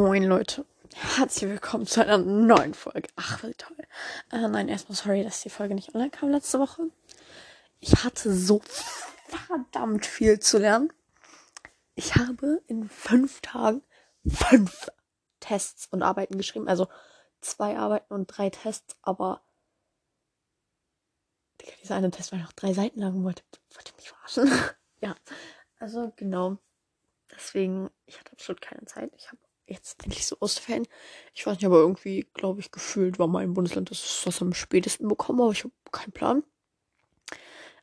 Moin Leute, herzlich willkommen zu einer neuen Folge. Ach, wie toll. Äh, nein, erstmal sorry, dass die Folge nicht online kam letzte Woche. Ich hatte so verdammt viel zu lernen. Ich habe in fünf Tagen fünf Tests und Arbeiten geschrieben. Also zwei Arbeiten und drei Tests, aber dieser eine Test war noch drei Seiten lang. Wollte, wollte mich verarschen. ja, also genau. Deswegen, ich hatte absolut keine Zeit. Ich habe jetzt endlich so Ostferien. Ich weiß nicht, aber irgendwie, glaube ich, gefühlt war mein Bundesland das, was am spätesten bekommen, aber ich habe keinen Plan.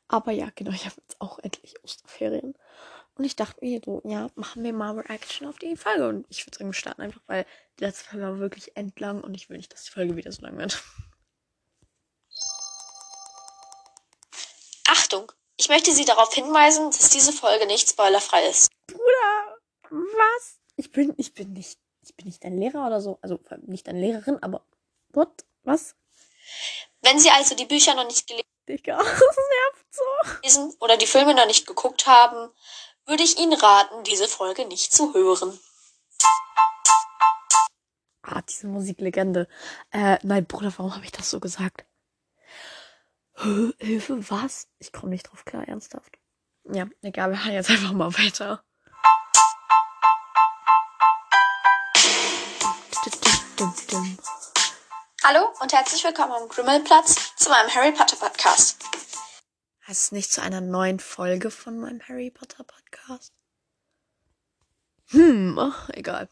Aber ja, genau, ich habe jetzt auch endlich Osterferien. Und ich dachte mir so, ja, machen wir mal Reaction auf die Folge. Und ich würde sagen, wir starten einfach, weil die letzte Folge war wirklich endlang und ich will nicht, dass die Folge wieder so lang wird. Achtung! Ich möchte Sie darauf hinweisen, dass diese Folge nicht spoilerfrei ist. Bruder, was? Ich bin, ich bin nicht, ich bin nicht dein Lehrer oder so. Also nicht deine Lehrerin, aber what? Was? Wenn Sie also die Bücher noch nicht Digga, das nervt so. gelesen oder die Filme noch nicht geguckt haben, würde ich Ihnen raten, diese Folge nicht zu hören. Ah, diese Musiklegende. Äh, nein, Bruder, warum habe ich das so gesagt? Hilfe, was? Ich komme nicht drauf klar, ernsthaft. Ja, egal, wir hören jetzt einfach mal weiter. Dum, dum. Hallo und herzlich willkommen am Grimmelplatz zu meinem Harry Potter Podcast. Heißt es nicht zu einer neuen Folge von meinem Harry Potter Podcast? Hm, ach, egal.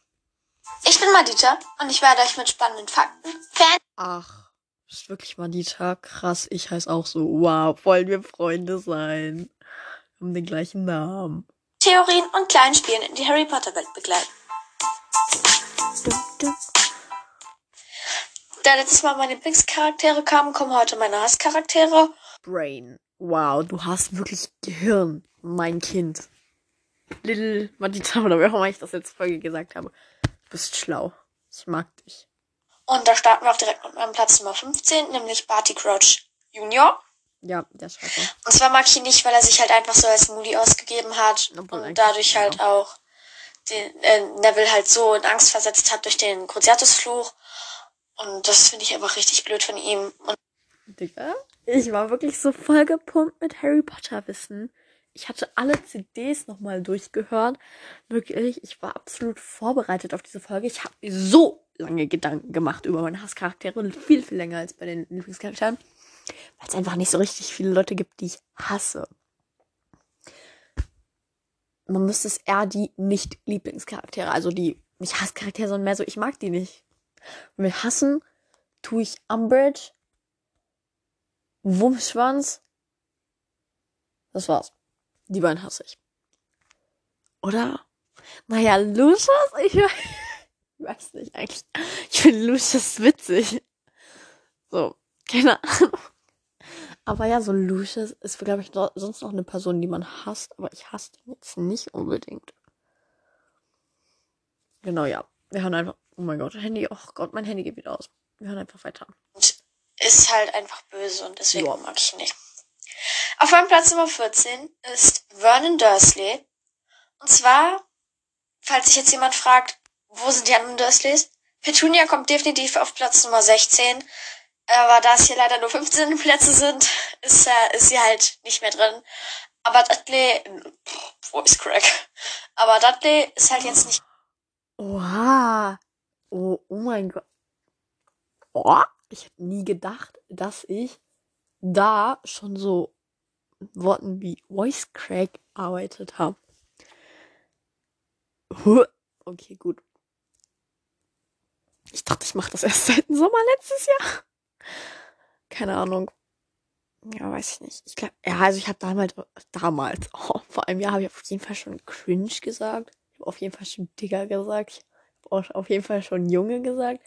Ich bin Madita und ich werde euch mit spannenden Fakten, Fan Ach, ist wirklich Madita. Krass, ich heiße auch so. Wow, wollen wir Freunde sein? Wir haben den gleichen Namen. Theorien und kleinen Spielen in die Harry Potter Welt begleiten. Dum, dum. Da letztes Mal meine Lieblingscharaktere kamen, kommen heute meine Hasscharaktere. Brain. Wow, du hast wirklich Gehirn, mein Kind. Little Madita, oder wie auch immer ich das jetzt Folge gesagt habe. Du bist schlau. Ich mag dich. Und da starten wir auch direkt mit meinem Platz Nummer 15, nämlich Barty Crouch Junior. Ja, der ist scheiße. Und zwar mag ich ihn nicht, weil er sich halt einfach so als Moody ausgegeben hat Obwohl und dadurch ja. halt auch den äh, Neville halt so in Angst versetzt hat durch den Cruciatus-Fluch. Und das finde ich einfach richtig blöd von ihm. Und Digga, ich war wirklich so voll gepumpt mit Harry Potter Wissen. Ich hatte alle CDs nochmal durchgehört. Wirklich, ich war absolut vorbereitet auf diese Folge. Ich habe mir so lange Gedanken gemacht über meine Hasscharaktere. Viel, viel länger als bei den Lieblingscharakteren. Weil es einfach nicht so richtig viele Leute gibt, die ich hasse. Man müsste es eher die Nicht-Lieblingscharaktere, also die nicht Hasscharaktere, sondern mehr so, ich mag die nicht. Und mit hassen tue ich Umbridge, Wummschwanz. Das war's. Die beiden hasse ich. Oder? Naja, Lucius? Ich we- ich weiß nicht eigentlich. Ich finde Lucius witzig. So, keine Ahnung. Aber ja, so Lucius ist, glaube ich, no- sonst noch eine Person, die man hasst. Aber ich hasse ihn jetzt nicht unbedingt. Genau, ja. Wir hören einfach. Oh mein Gott, Handy. Oh Gott, mein Handy geht wieder aus. Wir hören einfach weiter. ist halt einfach böse und deswegen Ja. mag ich ihn nicht. Auf meinem Platz Nummer 14 ist Vernon Dursley. Und zwar, falls sich jetzt jemand fragt, wo sind die anderen Dursleys? Petunia kommt definitiv auf Platz Nummer 16. Aber da es hier leider nur 15 Plätze sind, ist, äh, ist sie halt nicht mehr drin. Aber Dudley, Voice Crack. Aber Dudley ist halt jetzt nicht Oha. Oh, oh mein Gott. Oh, ich hätte nie gedacht, dass ich da schon so Worten wie Voice Crack arbeitet habe. Okay, gut. Ich dachte, ich mache das erst seit dem Sommer letztes Jahr. Keine Ahnung. Ja, weiß ich nicht. Ich glaube, ja, also ich habe damals, damals, oh, vor einem Jahr habe ich auf jeden Fall schon cringe gesagt. Ich habe auf jeden Fall schon Digger gesagt. Auch auf jeden Fall schon Junge gesagt.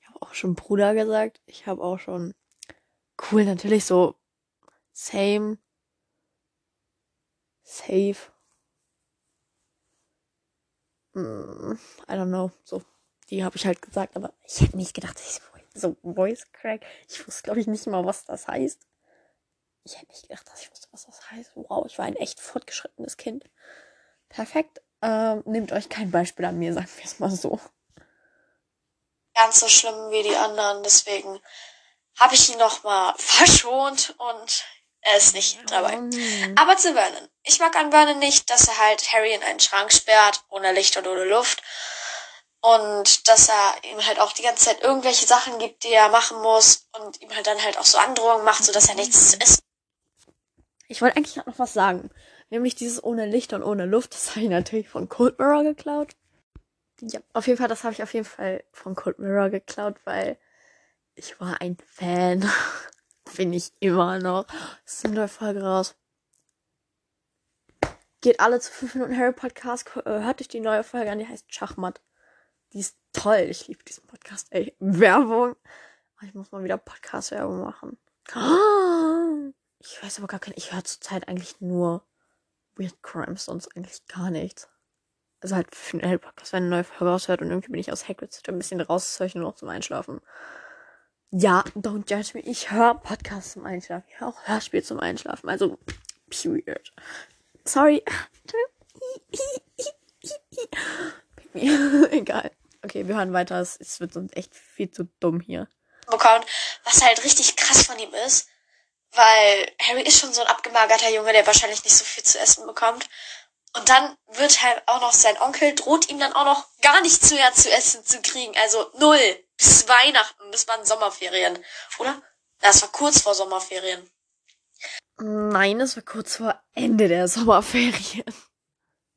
Ich habe auch schon Bruder gesagt. Ich habe auch schon cool natürlich so same, safe. Mm, I don't know. So, die habe ich halt gesagt, aber ich hätte nicht gedacht, dass ich so Voice Crack. Ich wusste, glaube ich, nicht mal, was das heißt. Ich hätte nicht gedacht, dass ich wusste, was das heißt. Wow, ich war ein echt fortgeschrittenes Kind. Perfekt. Ähm, nehmt euch kein Beispiel an mir, sagen wir es mal so. ganz so schlimm wie die anderen. Deswegen habe ich ihn nochmal verschont und er ist nicht dabei. Mhm. Aber zu Vernon. Ich mag an Vernon nicht, dass er halt Harry in einen Schrank sperrt, ohne Licht und ohne Luft. Und dass er ihm halt auch die ganze Zeit irgendwelche Sachen gibt, die er machen muss und ihm halt dann halt auch so Androhungen macht, sodass er nichts zu essen Ich wollte eigentlich noch was sagen. Nämlich dieses ohne Licht und ohne Luft, das habe ich natürlich von Cold Mirror geklaut. Ja, auf jeden Fall, das habe ich auf jeden Fall von Cold Mirror geklaut, weil ich war ein Fan. Bin ich immer noch. Es ist eine neue Folge raus. Geht alle zu 5 Minuten Harry Podcast, äh, hört euch die neue Folge an, die heißt Schachmatt. Die ist toll. Ich liebe diesen Podcast. Ey, Werbung. Oh, Ich muss mal wieder Podcast-Werbung machen. Ich weiß aber gar keine. Ich höre zurzeit eigentlich nur Weird Crimes, sonst eigentlich gar nichts. Also halt für den Podcast, wenn eine neue Folge raushört und irgendwie bin ich aus Hagrid's ein bisschen raus, höre ich nur noch zum Einschlafen. Ja, don't judge me. Ich höre Podcasts zum Einschlafen. Ich höre auch Hörspiel zum Einschlafen. Also, period. Sorry. Egal. Okay, wir hören weiter. Es, wird sonst echt viel zu dumm hier. bekommt, was halt richtig krass von ihm ist, weil Harry ist schon so ein abgemagerter Junge, der wahrscheinlich nicht so viel zu essen bekommt. Und dann wird halt auch noch sein Onkel, droht ihm dann auch noch gar nichts mehr zu essen zu kriegen. Also null. Bis Weihnachten. Das waren Sommerferien. Oder? Das war kurz vor Sommerferien. Nein, es war kurz vor Ende der Sommerferien.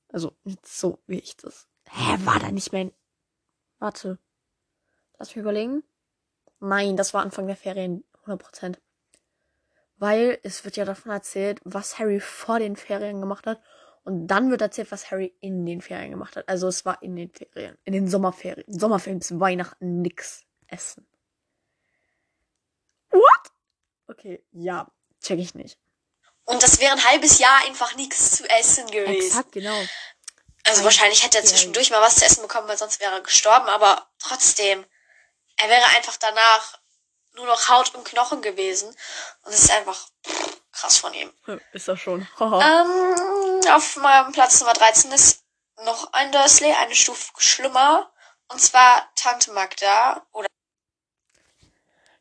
Also, nicht so wie ich das. Hä, war da nicht mehr ein... Warte. Lass mich überlegen. Nein, das war Anfang der Ferien, 100%. Weil es wird ja davon erzählt, was Harry vor den Ferien gemacht hat. Und dann wird erzählt, was Harry in den Ferien gemacht hat. Also es war in den Ferien. In den Sommerferien. Sommerferien bis Weihnachten nix essen. What? Okay, ja. Check ich nicht. Und das wäre ein halbes Jahr einfach nichts zu essen gewesen. Exakt, genau. Also wahrscheinlich hätte er zwischendurch mal was zu essen bekommen, weil sonst wäre er gestorben, aber trotzdem. Er wäre einfach danach nur noch Haut und Knochen gewesen. Und es ist einfach krass von ihm. Ist das schon. Ähm, auf meinem Platz Nummer 13 ist noch ein Dursley, eine Stufe schlimmer. Und zwar Tante Magda oder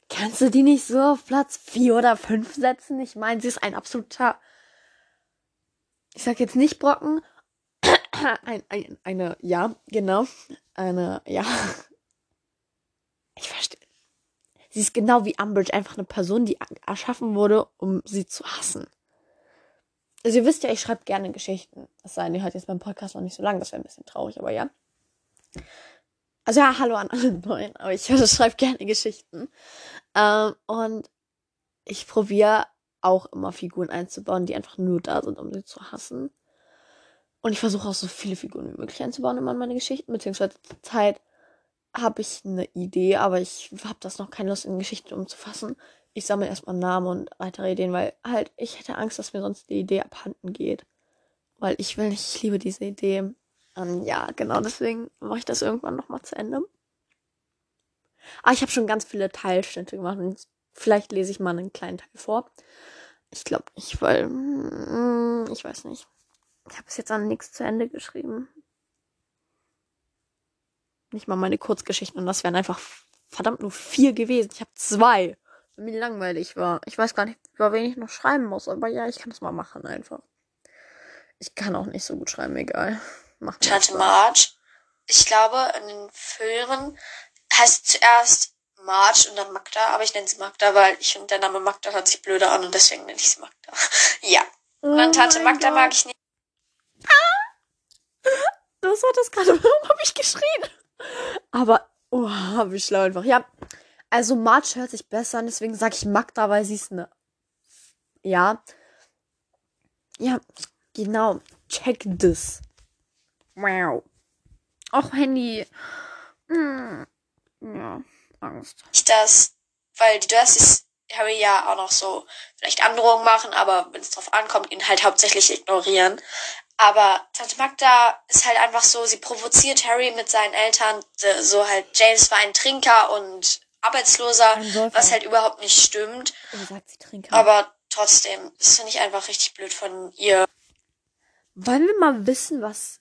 Kannst du die nicht so auf Platz 4 oder 5 setzen? Ich meine, sie ist ein absoluter. Ich sag jetzt nicht Brocken. Ein, ein, eine, ja, genau. Eine, ja. Ich verstehe. Sie ist genau wie Umbridge, einfach eine Person, die erschaffen wurde, um sie zu hassen. Also ihr wisst ja, ich schreibe gerne Geschichten. Es sei denn, ihr hört jetzt beim Podcast noch nicht so lang, das wäre ein bisschen traurig, aber ja. Also ja, hallo an alle Neuen, aber ich schreibe gerne Geschichten. Ähm, und ich probiere auch immer Figuren einzubauen, die einfach nur da sind, um sie zu hassen. Und ich versuche auch so viele Figuren wie möglich einzubauen immer in meine Geschichten, beziehungsweise zur Zeit habe ich eine Idee, aber ich habe das noch keine Lust in Geschichten umzufassen. Ich sammle erstmal Namen und weitere Ideen, weil halt ich hätte Angst, dass mir sonst die Idee abhanden geht. Weil ich will nicht, ich liebe diese Idee. Ähm, ja, genau deswegen mache ich das irgendwann nochmal zu Ende. Aber ich habe schon ganz viele Teilschnitte gemacht und vielleicht lese ich mal einen kleinen Teil vor. Ich glaube nicht, weil mm, ich weiß nicht. Ich habe bis jetzt an nichts zu Ende geschrieben. Nicht mal meine Kurzgeschichten und das wären einfach verdammt nur vier gewesen. Ich habe zwei, weil mir langweilig war. Ich weiß gar nicht, über wen ich noch schreiben muss, aber ja, ich kann das mal machen einfach. Ich kann auch nicht so gut schreiben, egal. Macht Tante Spaß. Marge. Ich glaube, in den Filmen heißt zuerst Marge und dann Magda, aber ich nenne sie Magda, weil ich finde, der Name Magda hört sich blöder an und deswegen nenne ich sie Magda. ja. Und dann Oh Tante Magda Gott. mag ich nicht. Das war das gerade. Warum habe ich geschrien? Aber, oh, wie schlau einfach. Ja, also Marge hört sich besser an, deswegen sage ich Magda, weil sie ist eine. Ja. Ja, genau. Check this. Wow. Och, Handy. Hm. Ja, Angst. nicht das, weil die Dursleys Harry ja auch noch so vielleicht Androhungen machen, aber wenn es drauf ankommt, ihn halt hauptsächlich ignorieren. Aber Tante Magda ist halt einfach so, sie provoziert Harry mit seinen Eltern, so halt James war ein Trinker und Arbeitsloser, Ein was halt überhaupt nicht stimmt. Aber trotzdem, das finde ich einfach richtig blöd von ihr. Wollen wir mal wissen, was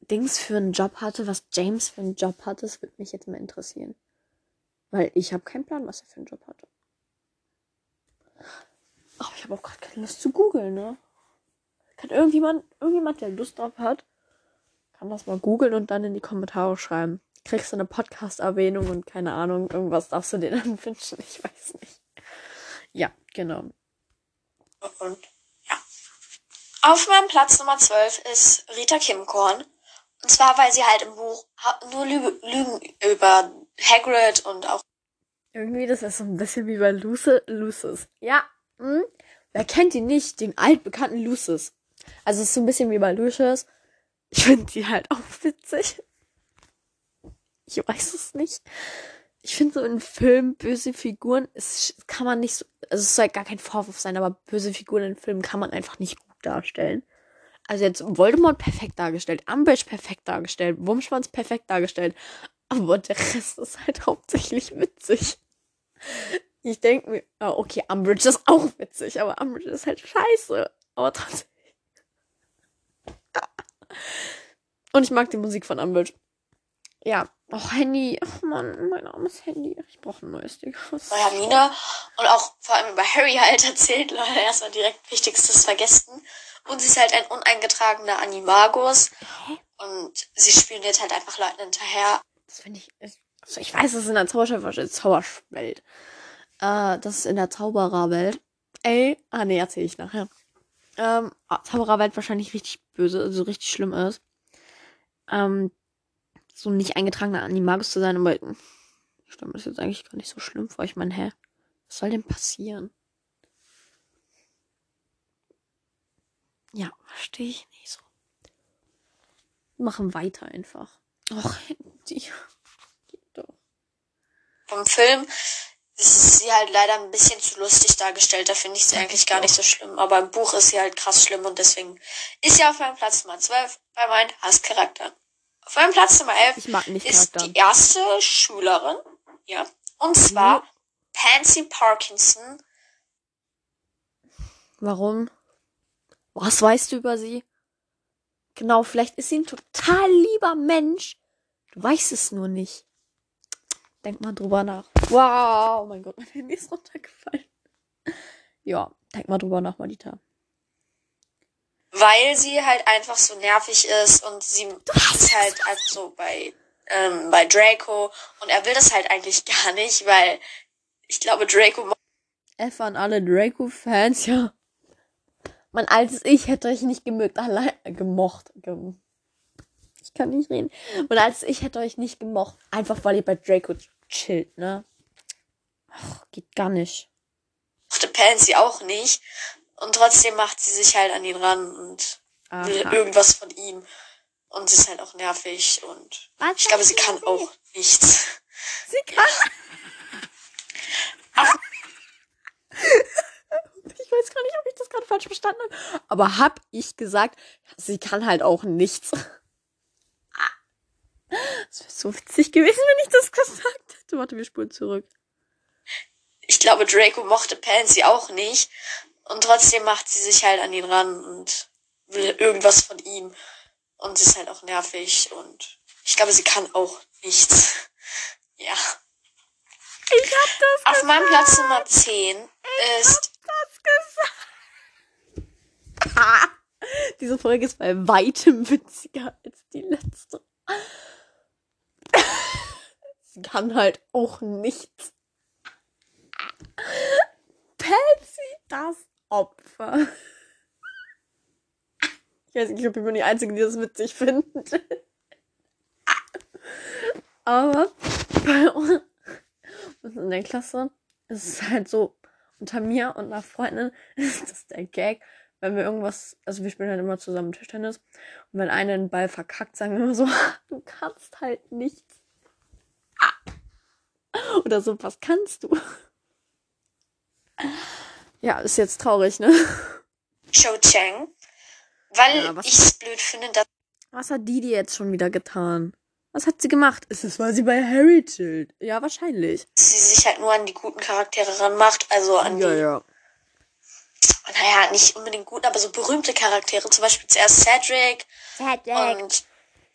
Dings für einen Job hatte, was James für einen Job hatte? Das würde mich jetzt mal interessieren. Weil ich habe keinen Plan, was er für einen Job hatte. Aber ich habe auch gerade keine Lust zu googeln, ne? Kann irgendjemand, irgendjemand, der Lust drauf hat, kann das mal googeln und dann in die Kommentare schreiben. Kriegst du eine Podcast-Erwähnung und keine Ahnung, irgendwas darfst du dir dann wünschen. Ich weiß nicht. Ja, genau. Und ja. Auf meinem Platz Nummer 12 ist Rita Kimkorn. Und zwar, weil sie halt im Buch nur Lüge, Lügen über Hagrid und auch. Irgendwie, das ist so ein bisschen wie bei Lucy, Lucis. Ja. Hm? Wer kennt ihn nicht? Den altbekannten Lucis. Also, es ist so ein bisschen wie bei Lucius. Ich finde sie halt auch witzig. Ich weiß es nicht. Ich finde so in Filmen böse Figuren, es kann man nicht so, also es soll gar kein Vorwurf sein, aber böse Figuren in Filmen kann man einfach nicht gut darstellen. Also jetzt Voldemort perfekt dargestellt, Umbridge perfekt dargestellt, Wurmschwanz perfekt dargestellt, aber der Rest ist halt hauptsächlich witzig. Ich denke mir, oh, okay, Umbridge ist auch witzig, aber Umbridge ist halt scheiße. Aber trotzdem. Und ich mag die Musik von Umbridge. Ja. Oh, Handy. Oh Mann, mein armes Handy. Ich brauche ein neues Ding. Bei Hermine und auch vor allem bei Harry halt erzählt, Leute, erstmal direkt Wichtigstes vergessen. Und sie ist halt ein uneingetragener Animagus. Hä? Und sie spioniert halt einfach Leuten hinterher. Das finde ich. Also ich weiß, es ist in der Zauberwelt. Äh, das ist in der Zaubererwelt. Ey, ah nee, erzähle ich nachher. Ähm, ah, Zaubererwelt wahrscheinlich richtig böse, also richtig schlimm ist. Ähm, so nicht eingetragener Animagus zu sein, aber ich mir das jetzt eigentlich gar nicht so schlimm vor. Ich meine, hä? Was soll denn passieren? Ja, verstehe ich nicht so. Machen weiter einfach. Och, die. Geht doch. Vom Film ist sie halt leider ein bisschen zu lustig dargestellt. Da finde ich sie eigentlich gar nicht so schlimm. Aber im Buch ist sie halt krass schlimm und deswegen ist sie auf meinem Platz Nummer 12 bei meinen Hasscharakteren. Auf meinem Platz Nummer 11 ist Charakter. die erste Schülerin. Ja. Und zwar mhm. Pansy Parkinson. Warum? Was weißt du über sie? Genau, vielleicht ist sie ein total lieber Mensch. Du weißt es nur nicht. Denk mal drüber nach. Wow, oh mein Gott, mein Handy ist runtergefallen. Ja, denk mal drüber nach, Malita. Weil sie halt einfach so nervig ist und sie ist halt also bei, ähm, bei Draco und er will das halt eigentlich gar nicht, weil ich glaube Draco F an alle Draco-Fans, ja. Mein altes Ich hätte euch nicht gemögt, allein, äh, gemocht. Gem ich kann nicht reden. Mein altes Ich hätte euch nicht gemocht. Einfach weil ihr bei Draco chillt, ne? Ach, geht gar nicht. Mochte Pansy auch nicht. Und trotzdem macht sie sich halt an ihn ran und Aha. will irgendwas von ihm. Und sie ist halt auch nervig und Was ich glaube, sie kann auch nichts. Sie kann. Ach. Ich weiß gar nicht, ob ich das gerade falsch verstanden habe. Aber hab ich gesagt, sie kann halt auch nichts. Das wäre so witzig gewesen, wenn ich das gesagt hätte. Warte, wir spulen zurück. Ich glaube, Draco mochte Pansy auch nicht. Und trotzdem macht sie sich halt an ihn ran und will irgendwas von ihm. Und sie ist halt auch nervig und ich glaube, sie kann auch nichts. Ja. Ich hab das Auf gesagt. meinem Platz Nummer 10 ich ist. Hab das gesagt. Ah, diese Folge ist bei weitem witziger als die letzte. Kann halt auch nichts. Patsy, das Opfer. Ich weiß nicht, ob ich bin die Einzige, die das witzig findet. Aber bei uns in der Klasse ist es halt so, unter mir und einer Freundin ist das der Gag, wenn wir irgendwas, also wir spielen halt immer zusammen Tischtennis und wenn einer den Ball verkackt, sagen wir immer so, du kannst halt nichts. Oder so, was kannst du? Ja, ist jetzt traurig, ne? Cho Chang. Weil ja, ich es blöd finde, dass. Was hat die dir jetzt schon wieder getan? Was hat sie gemacht? Ist es, weil sie bei Harry chillt? Ja, wahrscheinlich. Sie sich halt nur an die guten Charaktere ranmacht, also an ja, die. Ja. Naja, nicht unbedingt gut, aber so berühmte Charaktere. Zum Beispiel zuerst Cedric. Cedric. Und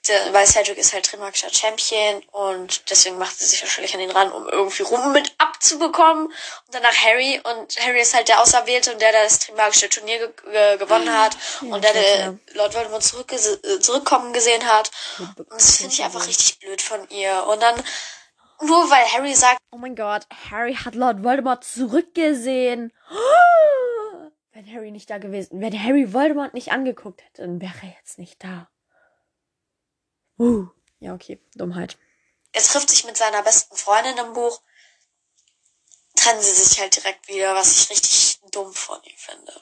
der, weil Cedric ist halt Trimagischer Champion und deswegen macht sie sich wahrscheinlich an ihn ran, um irgendwie rum mit abzubekommen. Und danach Harry und Harry ist halt der Auserwählte und der, der das Trimagische Turnier ge ge gewonnen hat Ja, und der, der ja. Lord Voldemort zurück zurückkommen gesehen hat. Und das finde ich einfach richtig blöd von ihr. Und dann, nur weil Harry sagt, Oh mein Gott, Harry hat Lord Voldemort zurückgesehen. Wenn Harry nicht da gewesen, wenn Harry Voldemort nicht angeguckt hätte, dann wäre er jetzt nicht da. Uh. Ja, okay, Dummheit. er trifft sich mit seiner besten Freundin im Buch, trennen sie sich halt direkt wieder, was ich richtig dumm von ihm finde.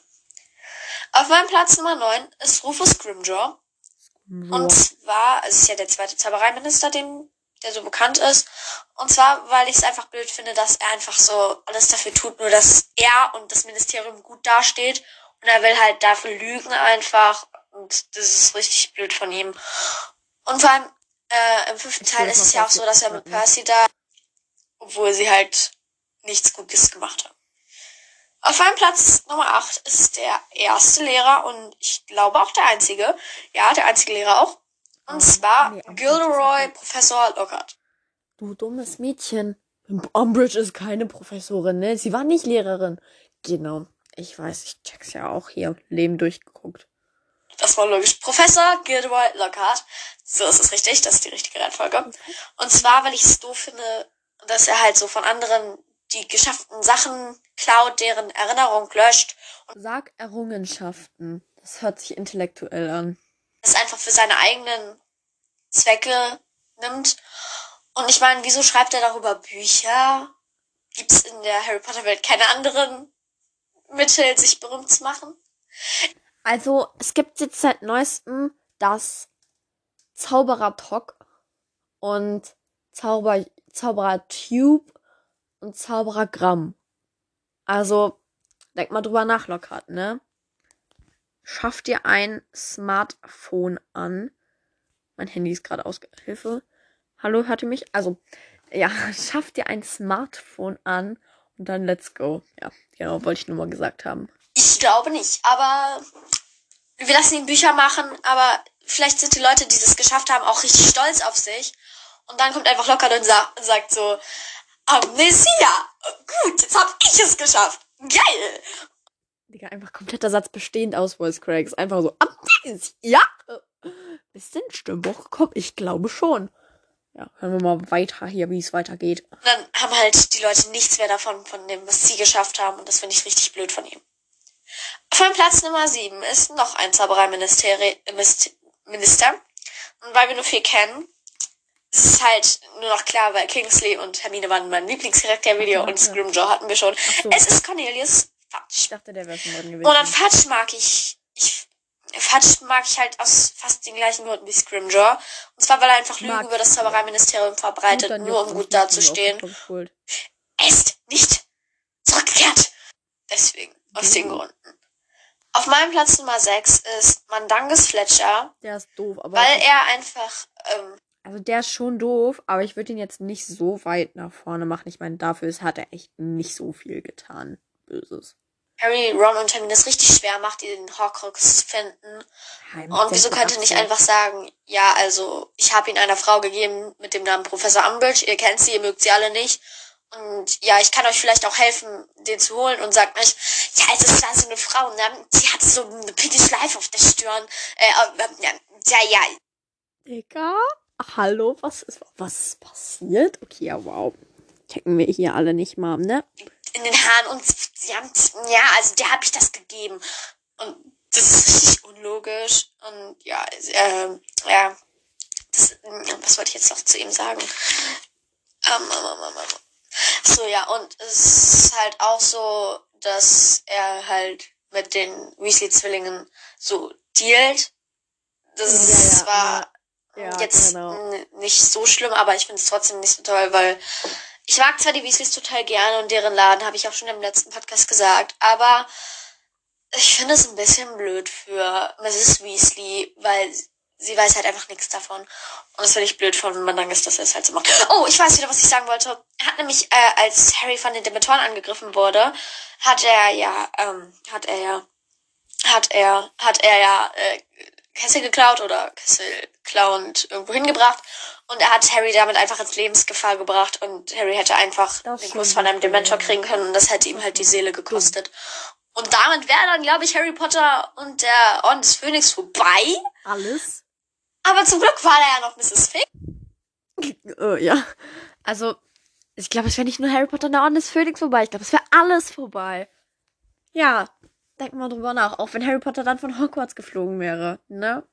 Auf meinem Platz Nummer 9 ist Rufus Grimjaw. Und zwar, es ist ja der zweite Zaubereiminister, den, der so bekannt ist. Und zwar, weil ich es einfach blöd finde, dass er einfach so alles dafür tut, nur dass er und das Ministerium gut dasteht. Und er will halt dafür lügen einfach. Und das ist richtig blöd von ihm. Und vor allem, äh, im fünften Teil ist es ja auch so, dass er mit. Percy da, obwohl sie halt nichts Gutes gemacht haben. Auf meinem Platz Nummer 8 ist der erste Lehrer und ich glaube auch der einzige. Ja, der einzige Lehrer auch. Und Ah, zwar nee, Gilderoy Professor Lockhart. Du dummes Mädchen. Umbridge ist keine Professorin, ne? Sie war nicht Lehrerin. Genau. Ich weiß, ich check's ja auch hier. Leben durchgeguckt. Das war logisch. Professor Gilderoy Lockhart. So ist es richtig, das ist die richtige Reihenfolge. Und zwar, weil ich es doof finde, dass er halt so von anderen die geschafften Sachen klaut, deren Erinnerung löscht Sag Errungenschaften. Das hört sich intellektuell an. es einfach für seine eigenen Zwecke nimmt. Und ich meine, wieso schreibt er darüber Bücher? Gibt es in der Harry Potter Welt keine anderen Mittel, sich berühmt zu machen? Also, es gibt jetzt seit neuestem das Zauberer Talk und Zauber, Zauberer Tube und Zauberer Gramm. Also, denk mal drüber nach, Lockhart, ne? Schaff dir ein Smartphone an. Mein Handy ist gerade aus. Hilfe. Hallo, hört ihr mich? Also, ja, schaff dir ein Smartphone an und dann let's go. Ja, genau, wollte ich nur mal gesagt haben. Ich glaube nicht, aber wir lassen ihn Bücher machen, aber vielleicht sind die Leute, die es geschafft haben, auch richtig stolz auf sich. Und dann kommt einfach Lockhart und sa sagt so, Amnesia, gut, jetzt hab ich es geschafft. Geil. Digga, einfach kompletter Satz bestehend aus Voice Cracks. Einfach so, Amnesia. Du in Stimmbuch gekommen? Ich glaube schon. Ja, hören wir mal weiter hier, wie es weitergeht. Und dann haben halt die Leute nichts mehr davon, von dem, was sie geschafft haben. Und das finde ich richtig blöd von ihm. Meinem Platz Nummer 7 ist noch ein Zaubereiminister. Und weil wir nur viel kennen, ist es halt nur noch klar, weil Kingsley und Hermine waren mein Lieblingscharakter-Video Ach, und. Scrimgeour hatten wir schon. So. Es ist Cornelius Fudge. Ich dachte, der wäre schon drin gewesen. Und an Fudge mag ich, ich, Fudge mag ich halt aus fast den gleichen Gründen wie Scrimgeour. Und zwar, weil er einfach Lügen über das. Zaubereiministerium verbreitet, nur um gut dazustehen. Er ist nicht zurückgekehrt. Deswegen, aus den Mhm. Gründen. Auf meinem Platz Nummer 6 ist Mandangus Fletcher, Der ist doof, aber. weil er einfach, ähm, also der ist schon doof, aber ich würde ihn jetzt nicht so weit nach vorne machen. Ich meine, dafür ist, hat er echt nicht so viel getan. Böses. Harry, Ron und Hermine es richtig schwer macht, die den Horcrux finden. Heim Und wieso könnte nicht 86. einfach sagen, ja, also ich habe ihn einer Frau gegeben mit dem Namen Professor Umbridge, ihr kennt sie, ihr mögt sie alle nicht. Und ja, ich kann euch vielleicht auch helfen, den zu holen und sagt nicht, ja, es war so eine Frau, ne? Die hatte so eine pinke Schleife auf der Stirn. Äh, äh, ja, ja, ja, Digga, hallo, was ist, was ist passiert? Okay, ja, wow. Checken wir hier alle nicht mal, ne? in den Haaren und sie haben, ja, also der habe ich das gegeben. Und das ist richtig unlogisch. Und ja, ähm, ja, das, was wollte ich jetzt noch zu ihm sagen? Ähm, ähm, ähm, ähm, ähm. So, ja, und es ist halt auch so, dass er halt mit den Weasley-Zwillingen so dealt. Das ist zwar ja, jetzt genau. nicht so schlimm, aber ich finde es trotzdem nicht so toll, weil ich mag zwar die Weasleys total gerne und deren Laden habe ich auch schon im letzten Podcast gesagt, aber ich finde es ein bisschen blöd für Mrs. Weasley, weil sie weiß halt einfach nichts davon. Und das finde ich blöd von Mandanges, dass er es halt so macht. Oh, ich weiß wieder, was ich sagen wollte. Er hat nämlich, äh, als Harry von den Dementoren angegriffen wurde, hat er ja, ähm, hat er ja, hat er, hat er ja, äh, Kessel geklaut oder Kessel klauend irgendwo hingebracht. Und er hat Harry damit einfach ins Lebensgefahr gebracht und Harry hätte einfach Das den Kuss von einem Dementor kriegen können und das hätte ihm halt die Seele gekostet. Und damit wäre dann, glaube ich, Harry Potter und der Orden des Phönix vorbei. Alles? Aber zum Glück war da ja noch Mrs. Fig. Äh, ja. Also, ich glaube, es wäre nicht nur Harry Potter und der Orden des Phönix vorbei. Ich glaube, es wäre alles vorbei. Ja, denk mal drüber nach. Auch wenn Harry Potter dann von Hogwarts geflogen wäre, ne?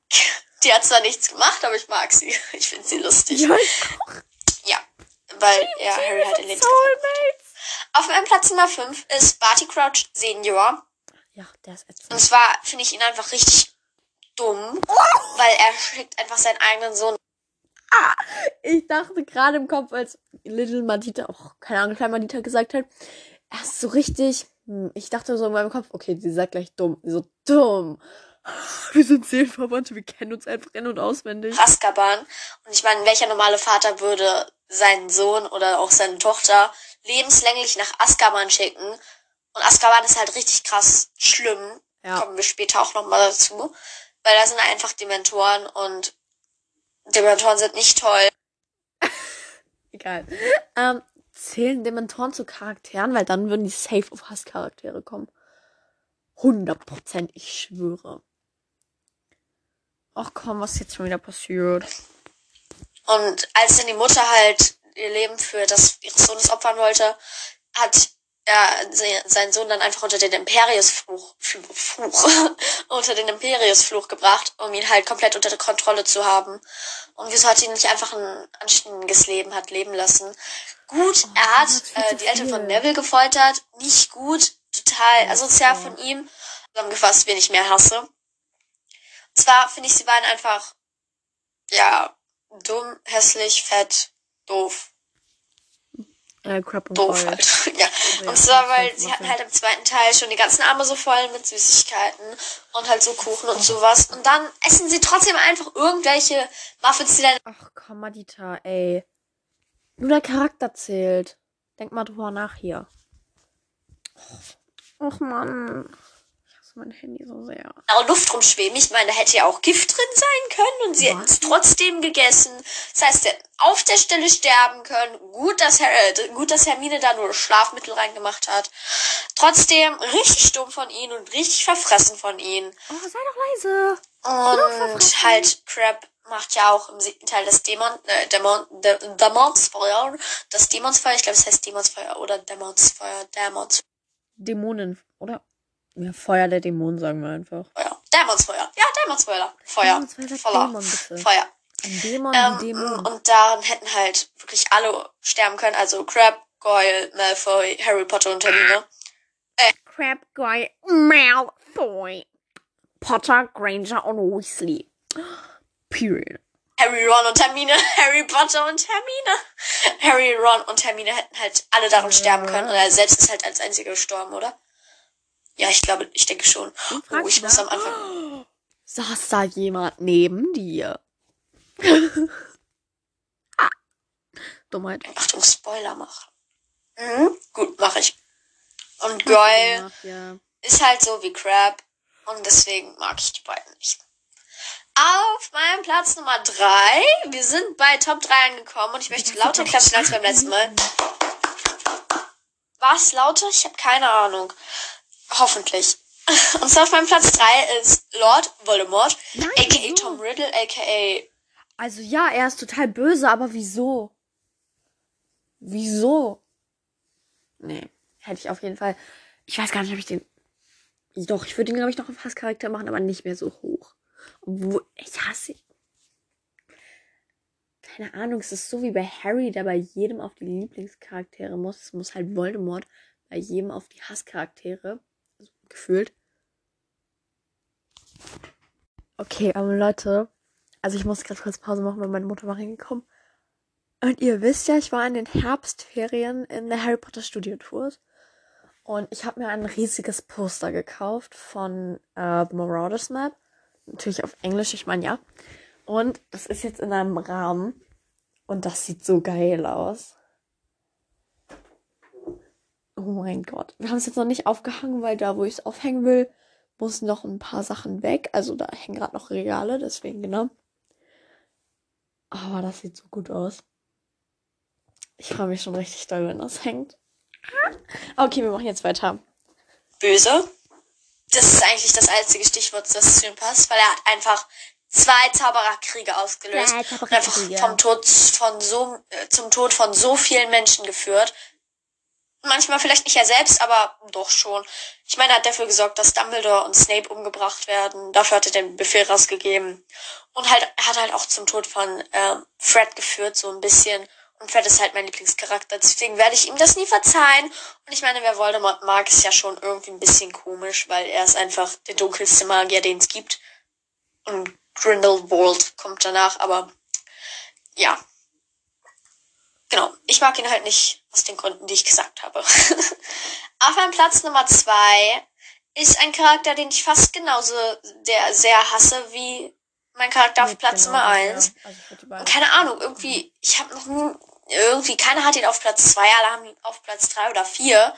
Die hat zwar nichts gemacht, aber ich mag sie. Ich finde sie lustig. Ja, Ja, weil ja, Harry halt in Lebensgefahr. Soulmates. Auf meinem Platz Nummer 5 ist Barty Crouch Senior. Ja, der ist Und ätzend. zwar finde ich ihn einfach richtig dumm, weil er schickt einfach seinen eigenen Sohn. Ich dachte gerade im Kopf, als Little Madita, oh, keine Ahnung, kleine Madita gesagt hat, er ist so richtig, hm, ich dachte so in meinem Kopf, okay, sie sagt gleich dumm. So, dumm. Wir sind Seelenverwandte, wir kennen uns einfach in- und auswendig. Azkaban. Und ich meine, welcher normale Vater würde seinen Sohn oder auch seine Tochter lebenslänglich nach Azkaban schicken? Und Azkaban ist halt richtig krass schlimm. Ja. Kommen wir später auch nochmal dazu. Weil da sind einfach Dementoren und Dementoren sind nicht toll. Egal. Ähm, zählen Dementoren zu Charakteren, weil dann würden die safe auf Hasscharaktere kommen. 100 Prozent, ich schwöre. Ach komm, was ist jetzt schon wieder passiert? Und als dann die Mutter halt ihr Leben für das ihres Sohnes opfern wollte, hat er se- seinen Sohn dann einfach unter den Imperiusfluch Fluch, unter den Imperiusfluch gebracht, um ihn halt komplett unter der Kontrolle zu haben. Und wieso hat ihn nicht einfach ein anständiges Leben hat leben lassen? Gut, Oh, er hat äh, die Eltern von. Neville gefoltert, nicht gut, total Ja, asozial ja. von ihm. Zusammengefasst, wen ich mehr hasse. Und zwar finde ich sie beiden einfach, ja, dumm, hässlich, fett, doof, Äh, Crap und doof Gold. halt. ja. ja, Und zwar, weil sie hatten halt im zweiten Teil schon die ganzen Arme so voll mit Süßigkeiten und halt so Kuchen und sowas. Und dann essen sie trotzdem einfach irgendwelche Muffins, die dann Ach komm, Madita, ey. Nur der Charakter zählt. Denk mal drüber nach hier. Ach Mann. Mein Handy so sehr. der Luft rumschweben. Ich meine, da hätte ja auch Gift drin sein können und sie hätten es trotzdem gegessen. Das heißt, sie hätten auf der Stelle sterben können. Gut, dass, äh, gut, dass Hermine da nur Schlafmittel reingemacht hat. Trotzdem richtig dumm von ihnen und richtig verfressen von ihnen. Oh, sei doch leise. Und halt, Crab macht ja auch im siebten Teil das Dämon, äh, Dämon, Dä- Dämonsfeuer. Das Dämonsfeuer, ich glaube, es heißt Dämonsfeuer oder Dämonsfeuer, Dämonsfeuer. Dämonen, oder? Ja, Feuer der Dämonen, sagen wir einfach. Dämonsfeuer. Ja, Dämonsfeuer. Feuer. Dämonsfeuer Voller. Dämon, bitte. Feuer. Ein Dämon Ähm, Dämon. und daran hätten halt wirklich alle sterben können. Also Crab, Goyle, Malfoy, Harry Potter und Hermine. Crab Guy, Malfoy, Potter, Granger und Weasley. Period. Harry, Ron und Hermine, Harry Potter und Hermine. Harry, Ron und Hermine hätten halt alle daran sterben können. Und er selbst ist halt als einziger gestorben, oder? Ja, ich glaube, ich denke schon. Oh, ich muss da? am Anfang. Saß da jemand neben dir? ah. Dummheit. Achtung, Spoiler machen. Mhm, gut, mache ich. Und Goyle Ach, ja. ist halt so wie Crab. Und deswegen mag ich die beiden nicht. Auf meinem Platz Nummer drei. Wir sind bei Top 3 angekommen und ich möchte lauter klatschen als beim letzten Mal. Was lauter? Ich habe keine Ahnung. Hoffentlich. Und zwar auf meinem Platz 3 ist Lord Voldemort, Nein, aka wieso? Tom Riddle, aka Also ja, er ist total böse, aber wieso? Wieso? Nee, hätte ich auf jeden Fall. Ich weiß gar nicht, ob ich den. Doch, ich würde ihn, glaube ich, noch auf Hasscharakter machen, aber nicht mehr so hoch. Obwohl, ich hasse ihn. Keine Ahnung, es ist so wie bei Harry, der bei jedem auf die Lieblingscharaktere muss. Es muss halt Voldemort bei jedem auf die Hasscharaktere. Gefühlt. Okay, aber Leute, also ich muss gerade kurz Pause machen, weil meine Mutter war reingekommen. Und ihr wisst ja, ich war in den Herbstferien in der Harry Potter Studio Tours. Und ich habe mir ein riesiges Poster gekauft von äh, The Marauders Map. Natürlich auf Englisch, ich meine ja. Und das ist jetzt in einem Rahmen. Und das sieht so geil aus. Oh mein Gott. Wir haben es jetzt noch nicht aufgehangen, weil da, wo ich es aufhängen will, muss noch ein paar Sachen weg. Also da hängen gerade noch Regale, deswegen genau. Aber das sieht so gut aus. Ich freue mich schon richtig doll, wenn das hängt. Okay, wir machen jetzt weiter. Böse. Das ist eigentlich das einzige Stichwort, das zu ihm passt, weil er hat einfach zwei Zaubererkriege ausgelöst Zwei und einfach vom Tod von so äh, zum Tod von so vielen Menschen geführt. Manchmal vielleicht nicht er selbst, aber doch schon. Ich meine, er hat dafür gesorgt, dass Dumbledore und Snape umgebracht werden. Dafür hat er den Befehl rausgegeben. Und halt, er hat halt auch zum Tod von ähm, Fred geführt, so ein bisschen. Und Fred ist halt mein Lieblingscharakter. Deswegen werde ich ihm das nie verzeihen. Und ich meine, wer Voldemort mag, ist ja schon irgendwie ein bisschen komisch, weil er ist einfach der dunkelste Magier, den es gibt. Und Grindelwald kommt danach, aber ja. Genau. Ich mag ihn halt nicht aus den Gründen, die ich gesagt habe. Auf meinem Platz Nummer zwei ist ein Charakter, den ich fast genauso der sehr hasse wie mein Charakter auf Mit Platz genau, Nummer eins. ja. Also keine Ahnung, irgendwie, ich habe noch nie, irgendwie, keiner hat ihn auf Platz zwei, alle haben ihn auf Platz drei oder vier.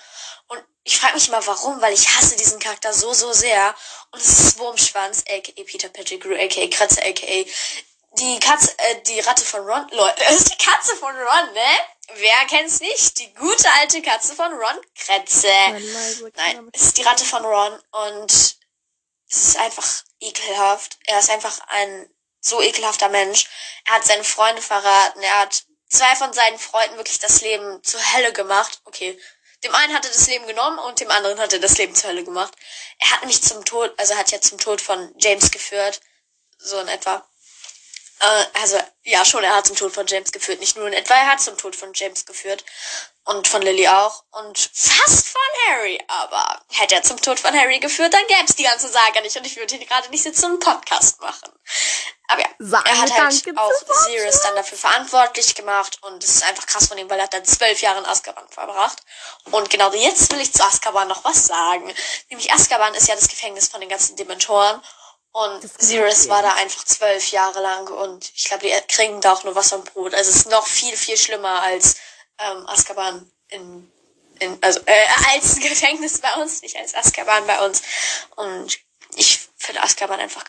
Und ich frage mich immer, warum, weil ich hasse diesen Charakter so, so sehr. Und es ist Wurmschwanz, aka Peter Pettigrew, aka Kratze, aka die Katze, äh, die Ratte von Ron, Leute, es ist die Katze von Ron, ne? Wer kennt's nicht? Die gute alte Katze von Ron, Kretze. Nein, es ist die Ratte von Ron und es ist einfach ekelhaft. Er ist einfach ein so ekelhafter Mensch. Er hat seine Freunde verraten. Er hat zwei von seinen Freunden wirklich das Leben zur Hölle gemacht. Okay. Dem einen hat er das Leben genommen und dem anderen hat er das Leben zur Hölle gemacht. Er hat mich zum Tod, also er hat ja zum Tod von James geführt. So in etwa. Äh, also, ja, schon, er hat zum Tod von James geführt. Nicht nur in etwa, er hat zum Tod von James geführt. Und von Lily auch. Und fast von Harry. Aber hätte er zum Tod von Harry geführt, dann gäbe es die ganze Saga nicht. Und ich würde hier gerade nicht sitzen und einen Podcast machen. Aber ja, Sage er hat halt auch Sirius dann dafür verantwortlich gemacht. Und es ist einfach krass von ihm, weil er hat dann zwölf Jahre in Azkaban verbracht. Und genau jetzt will ich zu Azkaban noch was sagen. Nämlich Azkaban ist ja das Gefängnis von den ganzen Dementoren. Und Sirius war da einfach zwölf Jahre lang und ich glaube, die kriegen da auch nur Wasser und Brot. Also es ist noch viel, viel schlimmer als ähm, Azkaban in, in also äh, als Gefängnis bei uns, nicht als Azkaban bei uns. Und ich finde Azkaban einfach.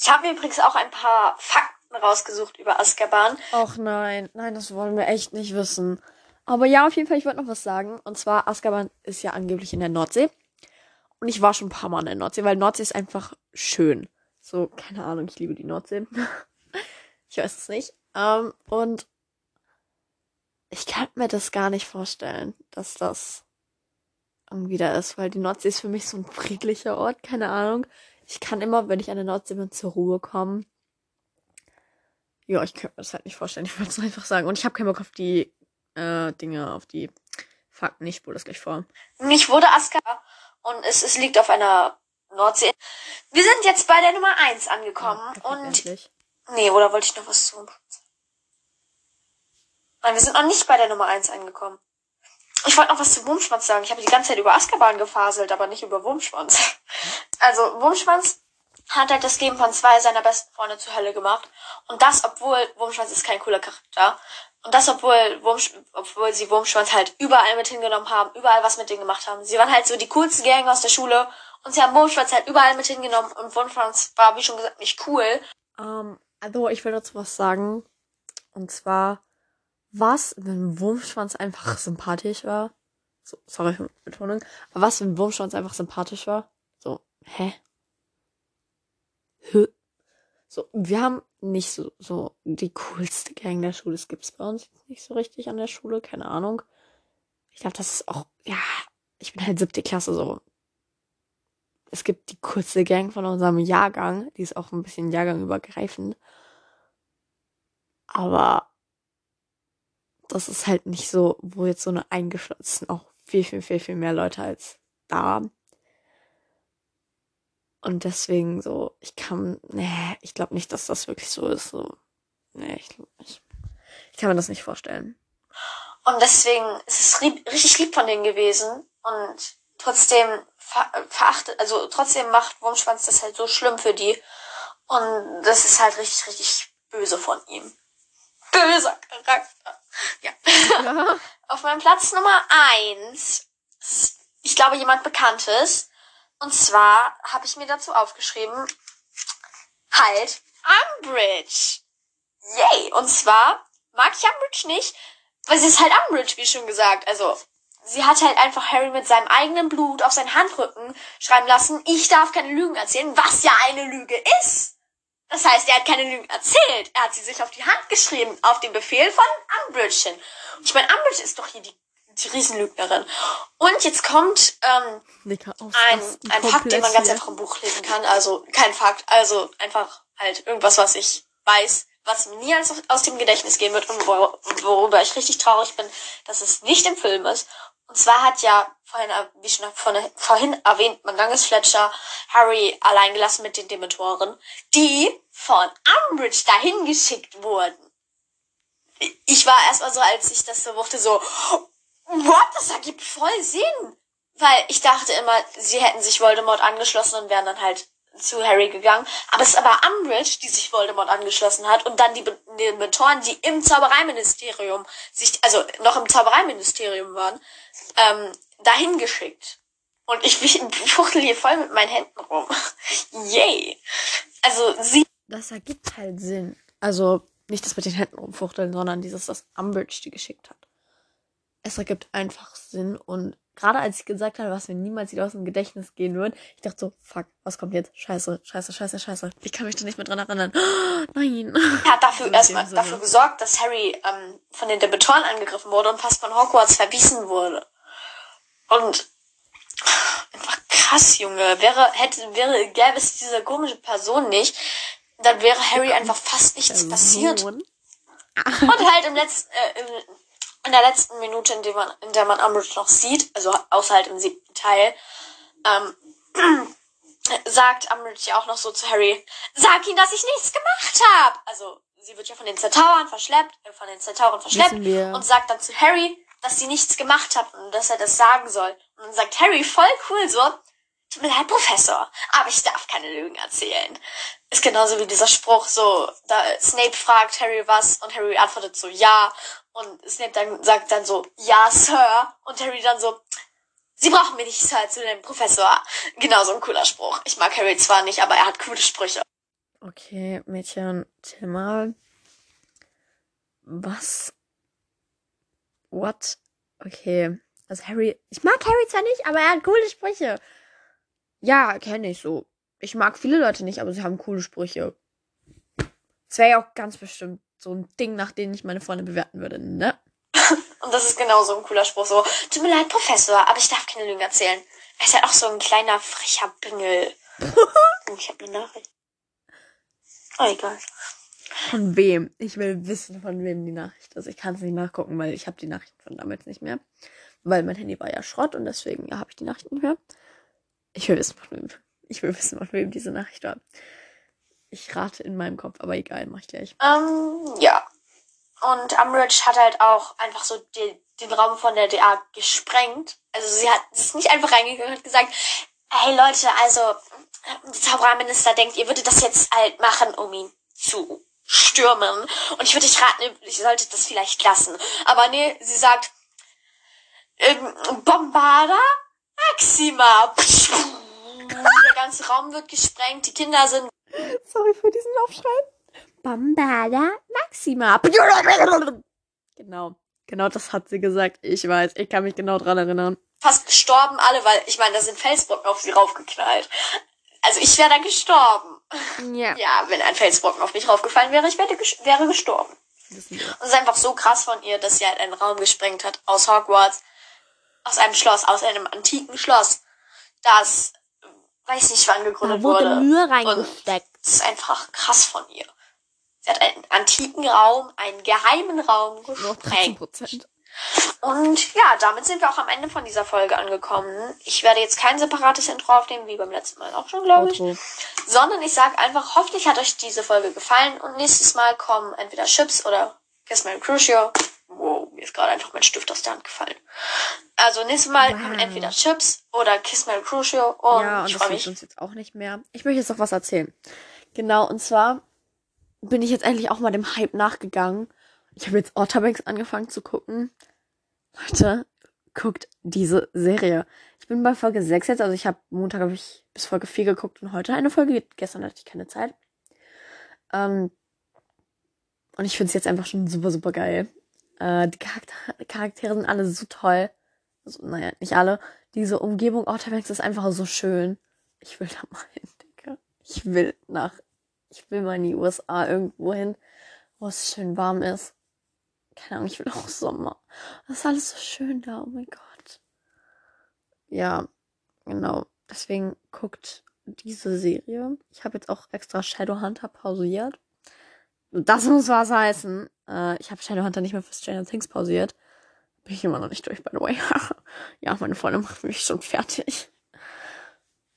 Ich habe mir übrigens auch ein paar Fakten rausgesucht über Azkaban. Och nein, nein, das wollen wir echt nicht wissen. Aber ja, auf jeden Fall, ich wollte noch was sagen. Und zwar, Azkaban ist ja angeblich in der Nordsee. Und ich war schon ein paar Mal in der Nordsee, weil Nordsee ist einfach schön. So, keine Ahnung, ich liebe die Nordsee. ich weiß es nicht. Ähm, und ich kann mir das gar nicht vorstellen, dass das irgendwie da ist, weil die Nordsee ist für mich so ein friedlicher Ort, keine Ahnung. Ich kann immer, wenn ich an der Nordsee bin, zur Ruhe kommen. Ja, ich könnte mir das halt nicht vorstellen. Ich wollte es einfach sagen. Und ich habe keinen Bock auf die äh, Dinge, auf die Fakten. Ich spule das gleich vor. Mich wurde Azkaban und es, es liegt auf einer Nordsee. Wir sind jetzt bei der Nummer eins angekommen Ja, perfekt, und endlich. Nee, oder wollte ich noch was zu? Nein, wir sind noch nicht bei der Nummer 1 angekommen. Ich wollte noch was zu Wurmschwanz sagen. Ich habe die ganze Zeit über Azkaban gefaselt, aber nicht über Wurmschwanz. Also, Wurmschwanz hat halt das Leben von zwei seiner besten Freunde zur Hölle gemacht. Und das, obwohl Wurmschwanz ist kein cooler Charakter. Und das, obwohl, Wurmsch obwohl sie Wurmschwanz halt überall mit hingenommen haben, überall was mit denen gemacht haben. Sie waren halt so die coolsten Gang aus der Schule. Und sie haben Wurmschwanz halt überall mit hingenommen. Und Wurmschwanz war, wie schon gesagt, nicht cool. Ähm, also, ich will dazu was sagen. Und zwar, was, wenn Wurmschwanz einfach sympathisch war? So, sorry für die Betonung. Aber was, wenn Wurmschwanz einfach sympathisch war? So, hä? Hä? So, wir haben nicht so, so die coolste Gang der Schule. Das gibt's bei uns nicht so richtig an der Schule. Keine Ahnung. Ich glaube, das ist auch, ja, ich bin halt siebte Klasse so. Es gibt die coolste Gang von unserem Jahrgang. Die ist auch ein bisschen jahrgangübergreifend. Aber das ist halt nicht so, wo jetzt so eine eingeschlossen auch viel, viel, viel, viel mehr Leute als da. Und deswegen so, ich kann, nee, ich glaube nicht, dass das wirklich so ist. So, nee, ich glaube nicht. Ich kann mir das nicht vorstellen. Und deswegen ist es ri- richtig lieb von denen gewesen. Und trotzdem ver verachtet, also trotzdem macht Wurmschwanz das halt so schlimm für die. Und das ist halt richtig, richtig böse von ihm. Böser Charakter. Ja. Auf meinem Platz Nummer eins, ich glaube, jemand Bekanntes. Und zwar habe ich mir dazu aufgeschrieben, halt Umbridge. Yay! Und zwar mag ich Umbridge nicht, weil sie ist halt Umbridge, wie schon gesagt. Also, sie hat halt einfach Harry mit seinem eigenen Blut auf seinen Handrücken schreiben lassen, ich darf keine Lügen erzählen, was ja eine Lüge ist. Das heißt, er hat keine Lügen erzählt. Er hat sie sich auf die Hand geschrieben, auf den Befehl von Umbridge hin. Und ich meine, Umbridge ist doch hier die, die Riesenlügnerin. Und jetzt kommt ähm, Nicker, ein, ein Fakt, den man ganz einfach im Buch lesen kann. Also kein Fakt, also einfach halt irgendwas, was ich weiß, was mir nie aus, dem Gedächtnis gehen wird und wor worüber ich richtig traurig bin, dass es nicht im Film ist. Und zwar hat ja vorhin, wie schon vorhin erwähnt, man langes Fletcher Harry allein gelassen mit den Dementoren, die von Umbridge dahin geschickt wurden. Ich war erstmal so, als ich das so wuchte, so, what? Das ergibt voll Sinn. Weil ich dachte immer, sie hätten sich Voldemort angeschlossen und wären dann halt zu Harry gegangen. Aber es ist aber Umbridge, die sich Voldemort angeschlossen hat und dann die Dementoren, die im Zaubereiministerium sich, also noch im Zaubereiministerium waren, ähm, dahin geschickt. Und ich, ich fuchtel hier voll mit meinen Händen rum. Yay! Also sie. Das ergibt halt Sinn. Also nicht das mit den Händen rumfuchteln, sondern dieses, das Umbridge die geschickt hat. Es ergibt einfach Sinn und gerade als ich gesagt habe, was mir niemals wieder aus dem Gedächtnis gehen wird, ich dachte so, fuck, was kommt jetzt? Scheiße, scheiße, scheiße, scheiße. Ich kann mich da nicht mehr dran erinnern. Oh, nein. Er hat dafür erstmal dafür gesorgt, dass Harry ähm, von den Dementoren angegriffen wurde und fast von Hogwarts verwiesen wurde. Und einfach krass, Junge. Wäre, hätte, wäre, gäbe es diese komische Person nicht, dann wäre Harry einfach fast nichts passiert. Und halt im letzten, äh, im, in der letzten Minute, in der man, in der man Umbridge noch sieht, also außer halt im siebten Teil, ähm, sagt Umbridge ja auch noch so zu Harry, sag ihm, dass ich nichts gemacht habe. Also sie wird ja von den Zertauern verschleppt, äh, von den Zertauern verschleppt und sagt dann zu Harry, dass sie nichts gemacht hat und dass er das sagen soll. Und dann sagt Harry voll cool so, tut mir leid, Professor, aber ich darf keine Lügen erzählen. Ist genauso wie dieser Spruch so, da Snape fragt Harry was und Harry antwortet so ja und Snape dann sagt dann so ja, Sir und Harry dann so Sie brauchen mir nicht Sir zu dem Professor. Genau so ein cooler Spruch. Ich mag Harry zwar nicht, aber er hat coole Sprüche. Okay, Mädchen, chill. Was? What? Okay. Also Harry, ich mag Harry zwar nicht, aber er hat coole Sprüche. Ja, kenne ich so. Ich mag viele Leute nicht, aber sie haben coole Sprüche. Das wäre ja auch ganz bestimmt so ein Ding, nach dem ich meine Freunde bewerten würde, ne? Und das ist genau so ein cooler Spruch. So, tut mir leid, Professor, aber ich darf keine Lügen erzählen. Er ist ja auch so ein kleiner, frecher Bingel. oh, ich habe eine Nachricht. Oh, egal. Von wem? Ich will wissen, von wem die Nachricht ist. Ich kann es nicht nachgucken, weil ich habe die Nachrichten von damals nicht mehr. Weil mein Handy war ja Schrott und deswegen ja, habe ich die Nachrichten nicht mehr. Ich will wissen, von wem. Ich will wissen, von wem diese Nachricht war. Ich rate in meinem Kopf, aber egal, mach ich gleich. Ähm, ja. Und Umbridge hat halt auch einfach so den, den Raum von der DA gesprengt. Also sie hat ist nicht einfach reingegangen und gesagt, hey Leute, also der Zaubererminister denkt, ihr würdet das jetzt halt machen, um ihn zu stürmen. Und ich würde dich raten, ich sollte das vielleicht lassen. Aber nee, sie sagt, ähm, Bombarda Maxima. Der ganze Raum wird gesprengt, die Kinder sind. Sorry für diesen Aufschrei. Bombada Maxima. Genau. Genau das hat sie gesagt. Ich weiß. Ich kann mich genau dran erinnern. Fast gestorben alle, weil ich meine, da sind Felsbrocken auf sie raufgeknallt. Also ich wäre da gestorben. Ja. Ja, wenn ein Felsbrocken auf mich raufgefallen wäre, ich wäre, wäre gestorben. Und es ist einfach so krass von ihr, dass sie halt einen Raum gesprengt hat aus Hogwarts, aus einem Schloss, aus einem antiken Schloss, das weiß nicht wann gegründet da wurde. wurde. Mühe reingesteckt. Das ist einfach krass von ihr. Sie hat einen antiken Raum, einen geheimen Raum gesprengt. Und ja, damit sind wir auch am Ende von dieser Folge angekommen. Ich werde jetzt kein separates Intro aufnehmen, wie beim letzten Mal auch schon, glaube ich. Sondern ich sage einfach, hoffentlich hat euch diese Folge gefallen und nächstes Mal kommen entweder Chips oder Kiss My Crucio. Wow, mir ist gerade einfach mein Stift aus der Hand gefallen. Also nächstes Mal wow. kommen entweder Chips oder Kiss My Crucio und ja, und ich freue mich. uns jetzt auch nicht mehr. Ich möchte jetzt noch was erzählen. Genau, und zwar bin ich jetzt endlich auch mal dem Hype nachgegangen. Ich habe jetzt Otterbanks angefangen zu gucken. Leute, guckt diese Serie. Ich bin bei Folge 6 jetzt. Also ich habe Montag habe ich bis Folge 4 geguckt und heute eine Folge. Gestern hatte ich keine Zeit. Ähm, und ich finde es jetzt einfach schon super, super geil. Äh, die Charakter Charaktere sind alle so toll. Also, naja, nicht alle. Diese Umgebung Outer Banks ist einfach so schön. Ich will da mal hin, Digga. Ich will nach, ich will mal in die USA irgendwo hin, wo es schön warm ist. Keine Ahnung, ich will auch Sommer. Das ist alles so schön da, oh mein Gott. Ja, genau. Deswegen guckt diese Serie. Ich habe jetzt auch extra Shadowhunter pausiert. Das muss was heißen. Äh, ich habe Shadowhunter nicht mehr für Stranger Things pausiert. Bin ich immer noch nicht durch, by the way. ja, meine Freundin macht mich schon fertig.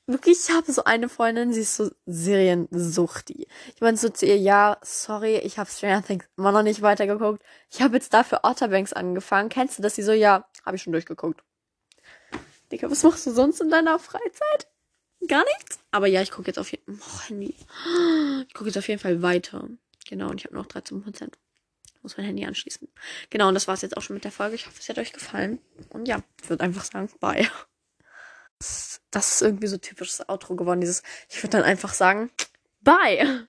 Wirklich, ich habe so eine Freundin, sie ist so Seriensuchti. Ich meine so zu ihr, ja, sorry, ich habe Stranger Things immer noch nicht weitergeguckt. Ich habe jetzt dafür Otterbanks angefangen. Kennst du das? Sie so, ja, habe ich schon durchgeguckt. Digga, was machst du sonst in deiner Freizeit? Gar nichts? Aber ja, ich gucke jetzt auf jeden Fall. Oh. Ich gucke jetzt auf jeden Fall weiter. Genau, und ich habe noch 13 Prozent. Muss mein Handy anschließen. Genau, und das war's jetzt auch schon mit der Folge. Ich hoffe, es hat euch gefallen. Und ja, ich würde einfach sagen, bye. Das ist irgendwie so typisches Outro geworden, dieses, ich würde dann einfach sagen, bye.